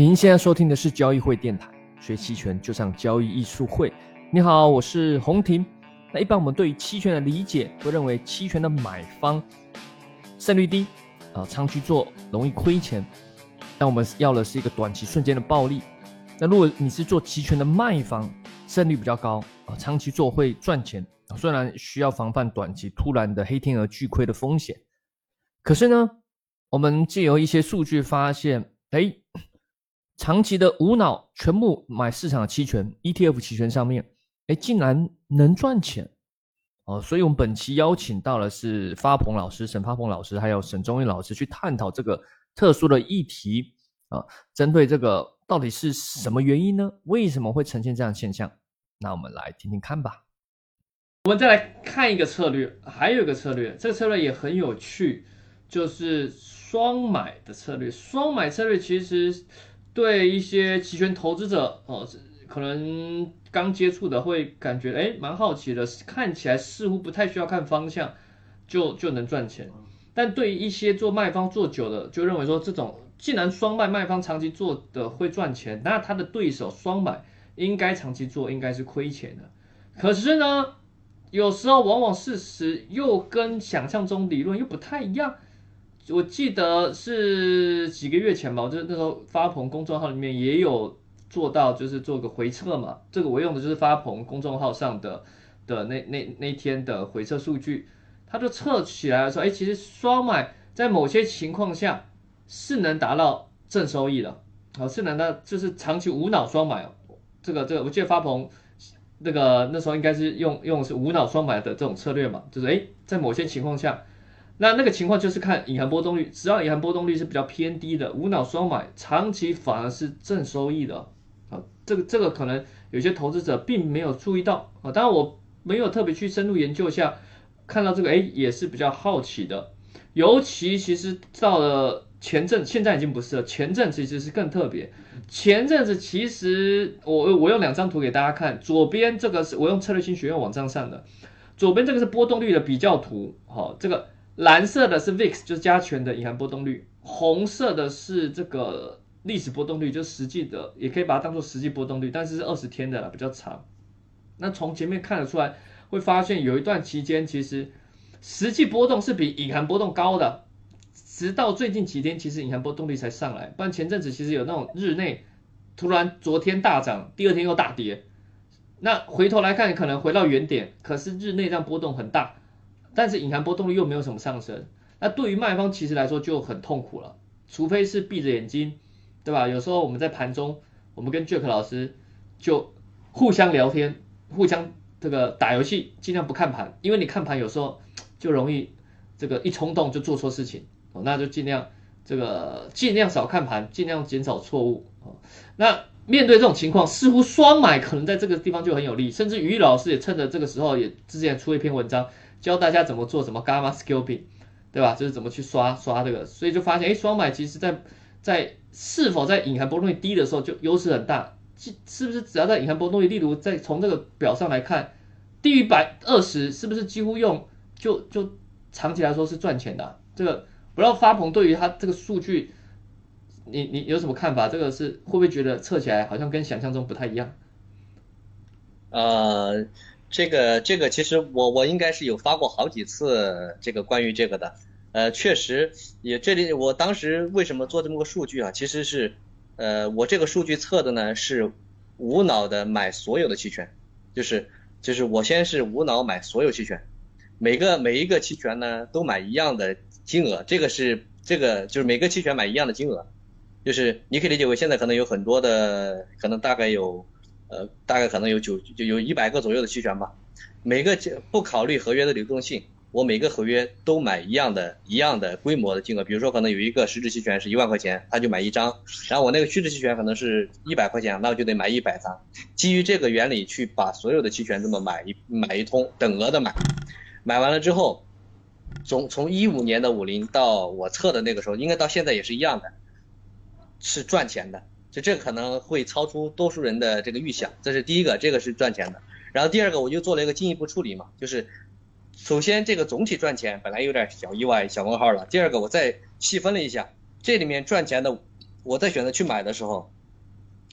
您现在收听的是交易会电台，学期权就上交易艺术会。你好，我是洪婷。那一般我们对于期权的理解，都认为期权的买方胜率低啊，长期做容易亏钱。但我们要的是一个短期瞬间的暴利。那如果你是做期权的卖方，胜率比较高啊，长期做会赚钱。虽然需要防范短期突然的黑天鹅巨亏的风险，可是呢，我们借由一些数据发现，哎。长期的无脑全部买市场的期权 ETF 期权上面，哎，竟然能赚钱哦！所以，我们本期邀请到的是发鹏老师、沈发鹏老师，还有沈忠义老师去探讨这个特殊的议题啊。针对这个到底是什么原因呢？为什么会呈现这样现象？那我们来听听看吧。我们再来看一个策略，还有一个策略，这个策略也很有趣，就是双买的策略。双买策略其实。对一些期权投资者哦，可能刚接触的会感觉哎蛮好奇的，看起来似乎不太需要看方向就就能赚钱。但对于一些做卖方做久的，就认为说这种既然双卖卖方长期做的会赚钱，那他的对手双买应该长期做应该是亏钱的。可是呢，有时候往往事实又跟想象中理论又不太一样。我记得是几个月前吧，就是那时候发鹏公众号里面也有做到，就是做个回测嘛。这个我用的就是发鹏公众号上的的那那那天的回测数据，它就测起来说，哎，其实双买在某些情况下是能达到正收益的，啊，是能的，就是长期无脑双买。这个这个，我记得发鹏那个那时候应该是用用是无脑双买的这种策略嘛，就是哎，在某些情况下。那那个情况就是看隐含波动率，只要隐含波动率是比较偏低的，无脑双买，长期反而是正收益的啊。这个这个可能有些投资者并没有注意到啊。当然我没有特别去深入研究一下，看到这个哎也是比较好奇的。尤其其实到了前阵，现在已经不是了，前阵其实是更特别。前阵子其实我我用两张图给大家看，左边这个是我用策略性学院网站上的，左边这个是波动率的比较图，好这个。蓝色的是 VIX，就是加权的隐含波动率；红色的是这个历史波动率，就实际的，也可以把它当做实际波动率，但是是二十天的了，比较长。那从前面看得出来，会发现有一段期间，其实实际波动是比隐含波动高的，直到最近几天，其实隐含波动率才上来。不然前阵子其实有那种日内突然昨天大涨，第二天又大跌，那回头来看可能回到原点，可是日内这样波动很大。但是隐含波动率又没有什么上升，那对于卖方其实来说就很痛苦了，除非是闭着眼睛，对吧？有时候我们在盘中，我们跟 Jack 老师就互相聊天，互相这个打游戏，尽量不看盘，因为你看盘有时候就容易这个一冲动就做错事情，哦，那就尽量这个尽量少看盘，尽量减少错误，哦，那面对这种情况，似乎双买可能在这个地方就很有利，甚至于老师也趁着这个时候也之前出一篇文章。教大家怎么做什么 gamma scalping，对吧？就是怎么去刷刷这个，所以就发现，哎，双买其实在在是否在隐含波动率低的时候就优势很大，是是不是只要在隐含波动率，例如在从这个表上来看，低于百二十，是不是几乎用就就长期来说是赚钱的？这个不知道发鹏对于他这个数据，你你有什么看法？这个是会不会觉得测起来好像跟想象中不太一样？呃。这个这个其实我我应该是有发过好几次这个关于这个的，呃，确实也这里我当时为什么做这么个数据啊？其实是，呃，我这个数据测的呢是无脑的买所有的期权，就是就是我先是无脑买所有期权，每个每一个期权呢都买一样的金额，这个是这个就是每个期权买一样的金额，就是你可以理解为现在可能有很多的，可能大概有。呃，大概可能有九就有一百个左右的期权吧，每个不考虑合约的流动性，我每个合约都买一样的一样的规模的金额，比如说可能有一个实质期权是一万块钱，他就买一张，然后我那个虚值期权可能是一百块钱，那我就得买一百张，基于这个原理去把所有的期权这么买一买一通，等额的买，买完了之后，从从一五年的五零到我测的那个时候，应该到现在也是一样的，是赚钱的。就这可能会超出多数人的这个预想，这是第一个，这个是赚钱的。然后第二个，我就做了一个进一步处理嘛，就是首先这个总体赚钱本来有点小意外、小问号了。第二个，我再细分了一下，这里面赚钱的我在选择去买的时候，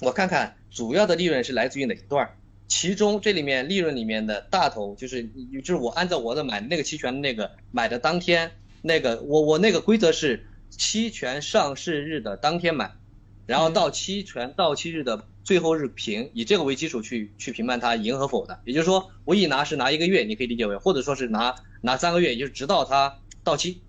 我看看主要的利润是来自于哪一段，其中这里面利润里面的大头就是就是我按照我的买那个期权的那个买的当天那个我我那个规则是期权上市日的当天买，然后到期权到期日的最后日评，以这个为基础去去评判它赢和否的。也就是说，我一拿是拿一个月，你可以理解为，或者说是拿拿三个月，也就是直到它到期，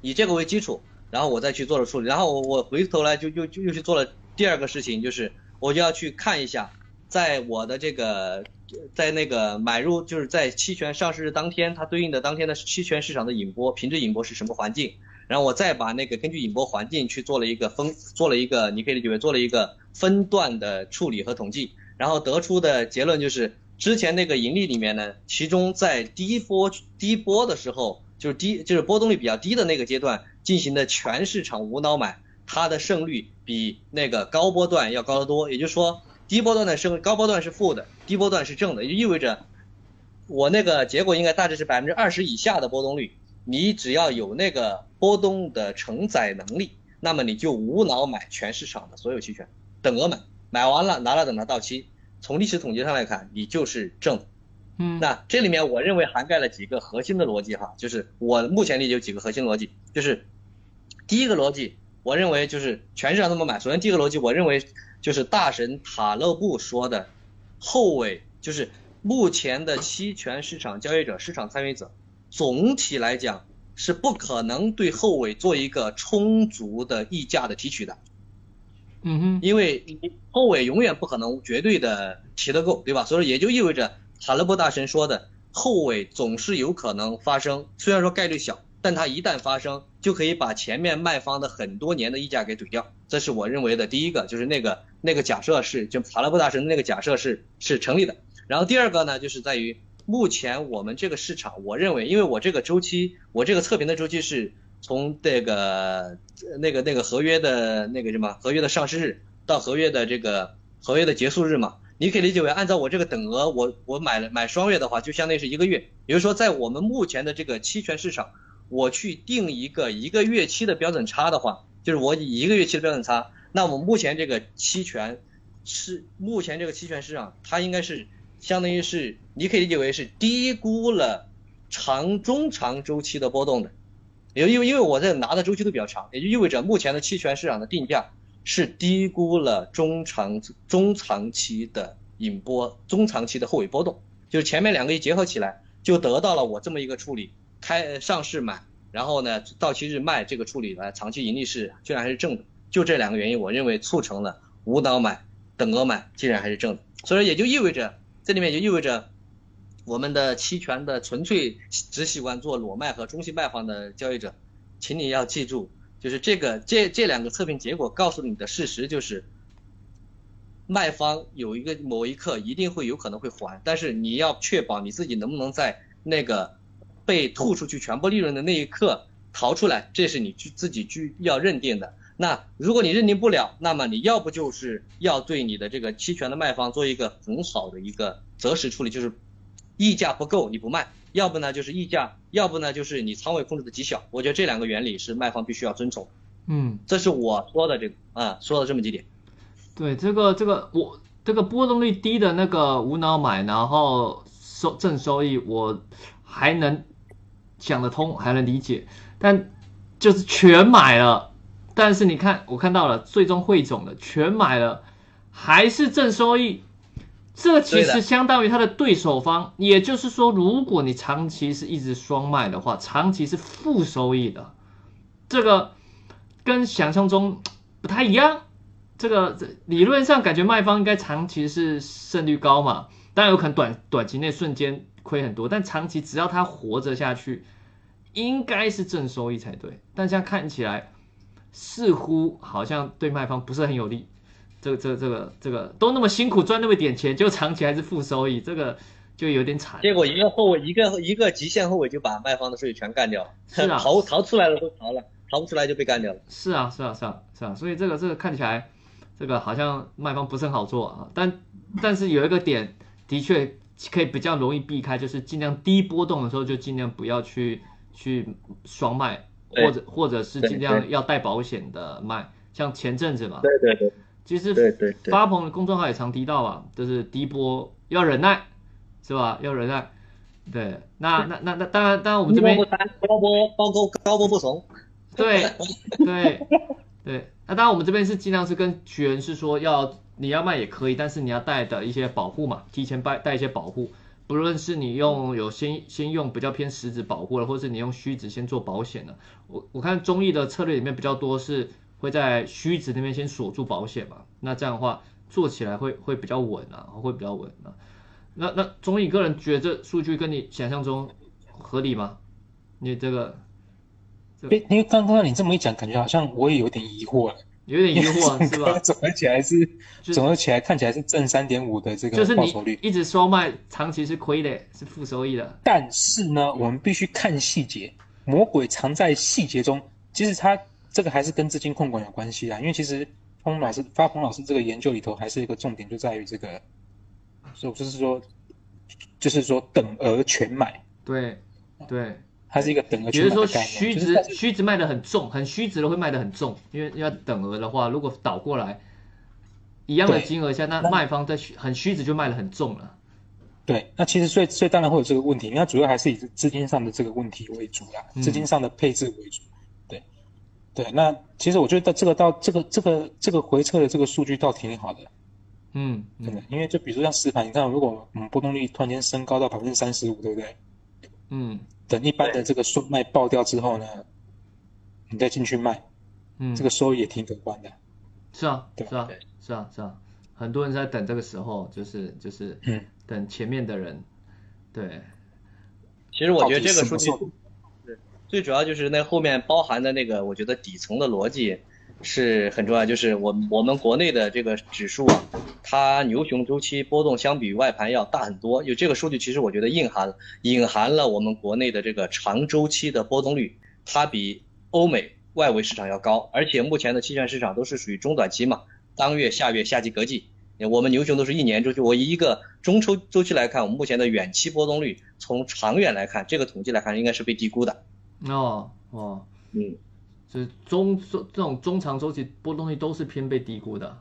以这个为基础。然后我再去做了处理，然后我我回头来就又就又去做了第二个事情，就是我就要去看一下，在我的这个在那个买入就是在期权上市日当天，它对应的当天的期权市场的引波平值引波是什么环境，然后我再把那个根据引波环境去做了一个分做了一个你可以理解为做了一个分段的处理和统计，然后得出的结论就是之前那个盈利里面呢，其中在第一波第一波的时候就是低就是波动率比较低的那个阶段。进行的全市场无脑买，它的胜率比那个高波段要高得多。也就是说，低波段的胜高波段是负的，低波段是正的，也就意味着我那个结果应该大致是百分之二十以下的波动率。你只要有那个波动的承载能力，那么你就无脑买全市场的所有期权，等额买，买完了拿了等它到期。从历史统计上来看，你就是正。嗯，那这里面我认为涵盖了几个核心的逻辑哈，就是我目前理解有几个核心逻辑，就是。第一个逻辑，我认为就是全市场这么买。首先，第一个逻辑，我认为就是大神塔勒布说的，后尾就是目前的期权市场交易者、市场参与者，总体来讲是不可能对后尾做一个充足的溢价的提取的。嗯哼，因为后尾永远不可能绝对的提得够，对吧？所以也就意味着塔勒布大神说的后尾总是有可能发生，虽然说概率小。但它一旦发生，就可以把前面卖方的很多年的溢价给怼掉，这是我认为的第一个，就是那个那个假设是就塔勒布大神的那个假设是是成立的。然后第二个呢，就是在于目前我们这个市场，我认为，因为我这个周期，我这个测评的周期是从这个那个那个合约的那个什么合约的上市日到合约的这个合约的结束日嘛，你可以理解为按照我这个等额，我我买了买双月的话，就相当于是一个月，也就是说在我们目前的这个期权市场。我去定一个一个月期的标准差的话，就是我以一个月期的标准差，那我目前这个期权是目前这个期权市场，它应该是相当于是你可以理解为是低估了长中长周期的波动的，也因为因为我这拿的周期都比较长，也就意味着目前的期权市场的定价是低估了中长中长期的引波中长期的后尾波动，就是前面两个一结合起来，就得到了我这么一个处理。开上市买，然后呢，到期日卖，这个处理呢，长期盈利是居然还是正的，就这两个原因，我认为促成了无脑买、等额买，竟然还是正的。所以也就意味着，这里面就意味着，我们的期权的纯粹只喜欢做裸卖和中性卖方的交易者，请你要记住，就是这个这这两个测评结果告诉你的事实就是，卖方有一个某一刻一定会有可能会还，但是你要确保你自己能不能在那个。被吐出去全部利润的那一刻逃出来，这是你去自己去要认定的。那如果你认定不了，那么你要不就是要对你的这个期权的卖方做一个很好的一个择时处理，就是溢价不够你不卖，要不呢就是溢价，要不呢就是你仓位控制的极小。我觉得这两个原理是卖方必须要遵从。嗯，这是我说的这个啊，说了这么几点。对，这个这个我这个波动率低的那个无脑买，然后收正收益，我还能。想得通还能理解，但就是全买了，但是你看我看到了最终汇总的全买了，还是正收益，这其实相当于它的对手方，也就是说，如果你长期是一直双卖的话，长期是负收益的，这个跟想象中不太一样，这个理论上感觉卖方应该长期是胜率高嘛，当然有可能短短期内瞬间。亏很多，但长期只要他活着下去，应该是正收益才对。但现在看起来，似乎好像对卖方不是很有利。这个、这个、这个、这个都那么辛苦赚那么点钱，就长期还是负收益，这个就有点惨。结果一个后尾，一个一个极限后尾就把卖方的收益全干掉了。是啊，逃逃出来了都逃了，逃不出来就被干掉了。是啊，是啊，是啊，是啊。所以这个这个看起来，这个好像卖方不是很好做啊。但但是有一个点的确。可以比较容易避开，就是尽量低波动的时候就尽量不要去去双卖，或者或者是尽量要带保险的卖，像前阵子嘛，对对对，其实对对对。发鹏的公众号也常提到啊，就是低波要忍耐，是吧？要忍耐。对，那那那那当然当然我们这边高波高高高波不怂。对对对，那当然我们这边是尽量是跟学员是说要你要卖也可以，但是你要带的一些保护嘛，提前带带一些保护，不论是你用有先先用比较偏实质保护了，或是你用虚值先做保险的。我我看中医的策略里面比较多是会在虚值那边先锁住保险嘛，那这样的话做起来会会比较稳啊，会比较稳啊。那那中医个人觉得这数据跟你想象中合理吗？你这个因因为刚刚你这么一讲，感觉好像我也有点疑惑了。有点疑惑 是吧？总合起来是，就总合起来看起来是正三点五的这个就是报酬率。你一直双卖，长期是亏的，是负收益的。但是呢，我们必须看细节，魔鬼藏在细节中。其实它这个还是跟资金控管有关系啊，因为其实方老师发鹏老师这个研究里头还是一个重点，就在于这个，所以就是说，就是说等额全买，对对，它是一个等额比如说全买的概念。虚就是它值虚值卖的很重，很虚值的会卖的很重，因为要等额的话，如果倒过来一样的金额下，那那卖方在虚很虚值就卖的很重了。对，那其实所以所以当然会有这个问题，因为它主要还是以资金上的这个问题为主啦，嗯资金上的配置为主。对，对，那其实我觉得这个到这个这个这个回撤的这个数据倒挺好的，嗯真的嗯，因为就比如说像实盘，你看如果嗯波动率突然间升高到百分之三十五，对不对？嗯等一般的这个顺卖爆掉之后呢，你再进去卖，嗯，这个收益也挺可观的。是啊对是啊对。是啊是啊，很多人在等这个时候，就是就是嗯，等前面的人，对，其实我觉得这个数据到底什么时候是最主要就是那后面包含的那个，我觉得底层的逻辑是很重要。就是我我们国内的这个指数啊，它牛熊周期波动相比于外盘要大很多。有这个数据，其实我觉得隐含隐含了我们国内的这个长周期的波动率，它比欧美外围市场要高。而且目前的期权市场都是属于中短期嘛，当月、下月、夏季、隔季。我们牛熊都是一年周期，我以一个中周周期来看，我们目前的远期波动率，从长远来看，这个统计来看，应该是被低估的。哦哦，嗯，就是中中这种中长周期波动率都是偏被低估的。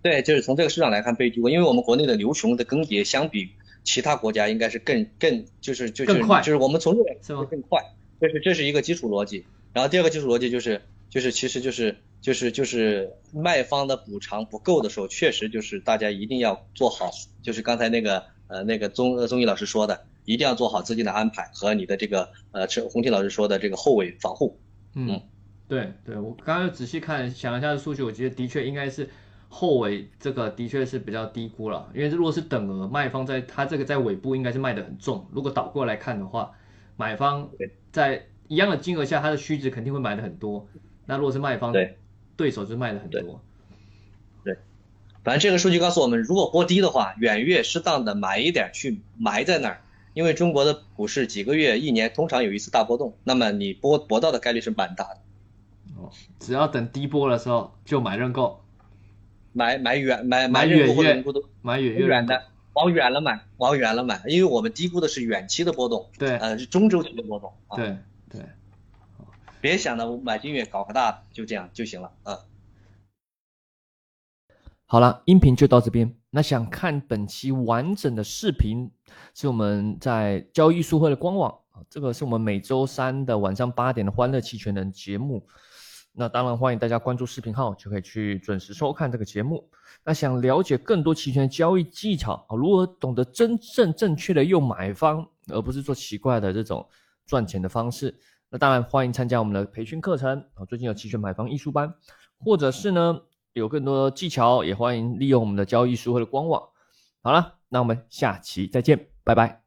对，就是从这个市场来看被低估，因为我们国内的牛熊的更迭相比其他国家应该是更更就是就是更快就是我们从这个是吗更快，这是这是一个基础逻辑。然后第二个基础逻辑就是就是其实就是就是就是卖方的补偿不够的时候，确实就是大家一定要做好，就是刚才那个呃那个宗呃宗毅老师说的，一定要做好资金的安排和你的这个呃陈洪婷老师说的这个后尾防护。嗯嗯，对对，我刚刚仔细看想一下数据，我觉得的确应该是后尾这个的确是比较低估了，因为如果是等额卖方在它这个在尾部应该是卖的很重，如果倒过来看的话，买方在一样的金额下，它的虚值肯定会买的很多，那如果是卖方，对，对手就卖的很对。多，反正这个数据告诉我们，如果波低的话，远月适当的买一点去埋在那儿，因为中国的股市几个月、一年通常有一次大波动，那么你波博到的概率是蛮大的。哦，只要等低波的时候就买认购，买买远买买远月买远月远的，往远了买，往远了买，因为我们低估的是远期的波动，对呃，是中周期的波动啊。，对对。别想着我买进月搞个大的，就这样就行了啊。好了，音频就到这边。那想看本期完整的视频，是我们在交易艺术会的官网啊，这个是我们每周三的晚上八点的欢乐期权人节目。那当然欢迎大家关注视频号，就可以去准时收看这个节目。那想了解更多期权交易技巧啊，如何懂得真正正确的用买方，而不是做奇怪的这种赚钱的方式，那当然欢迎参加我们的培训课程啊，最近有期权买方艺术班，或者是呢有更多技巧，也欢迎利用我们的交易书或者官网。好了，那我们下期再见，拜拜。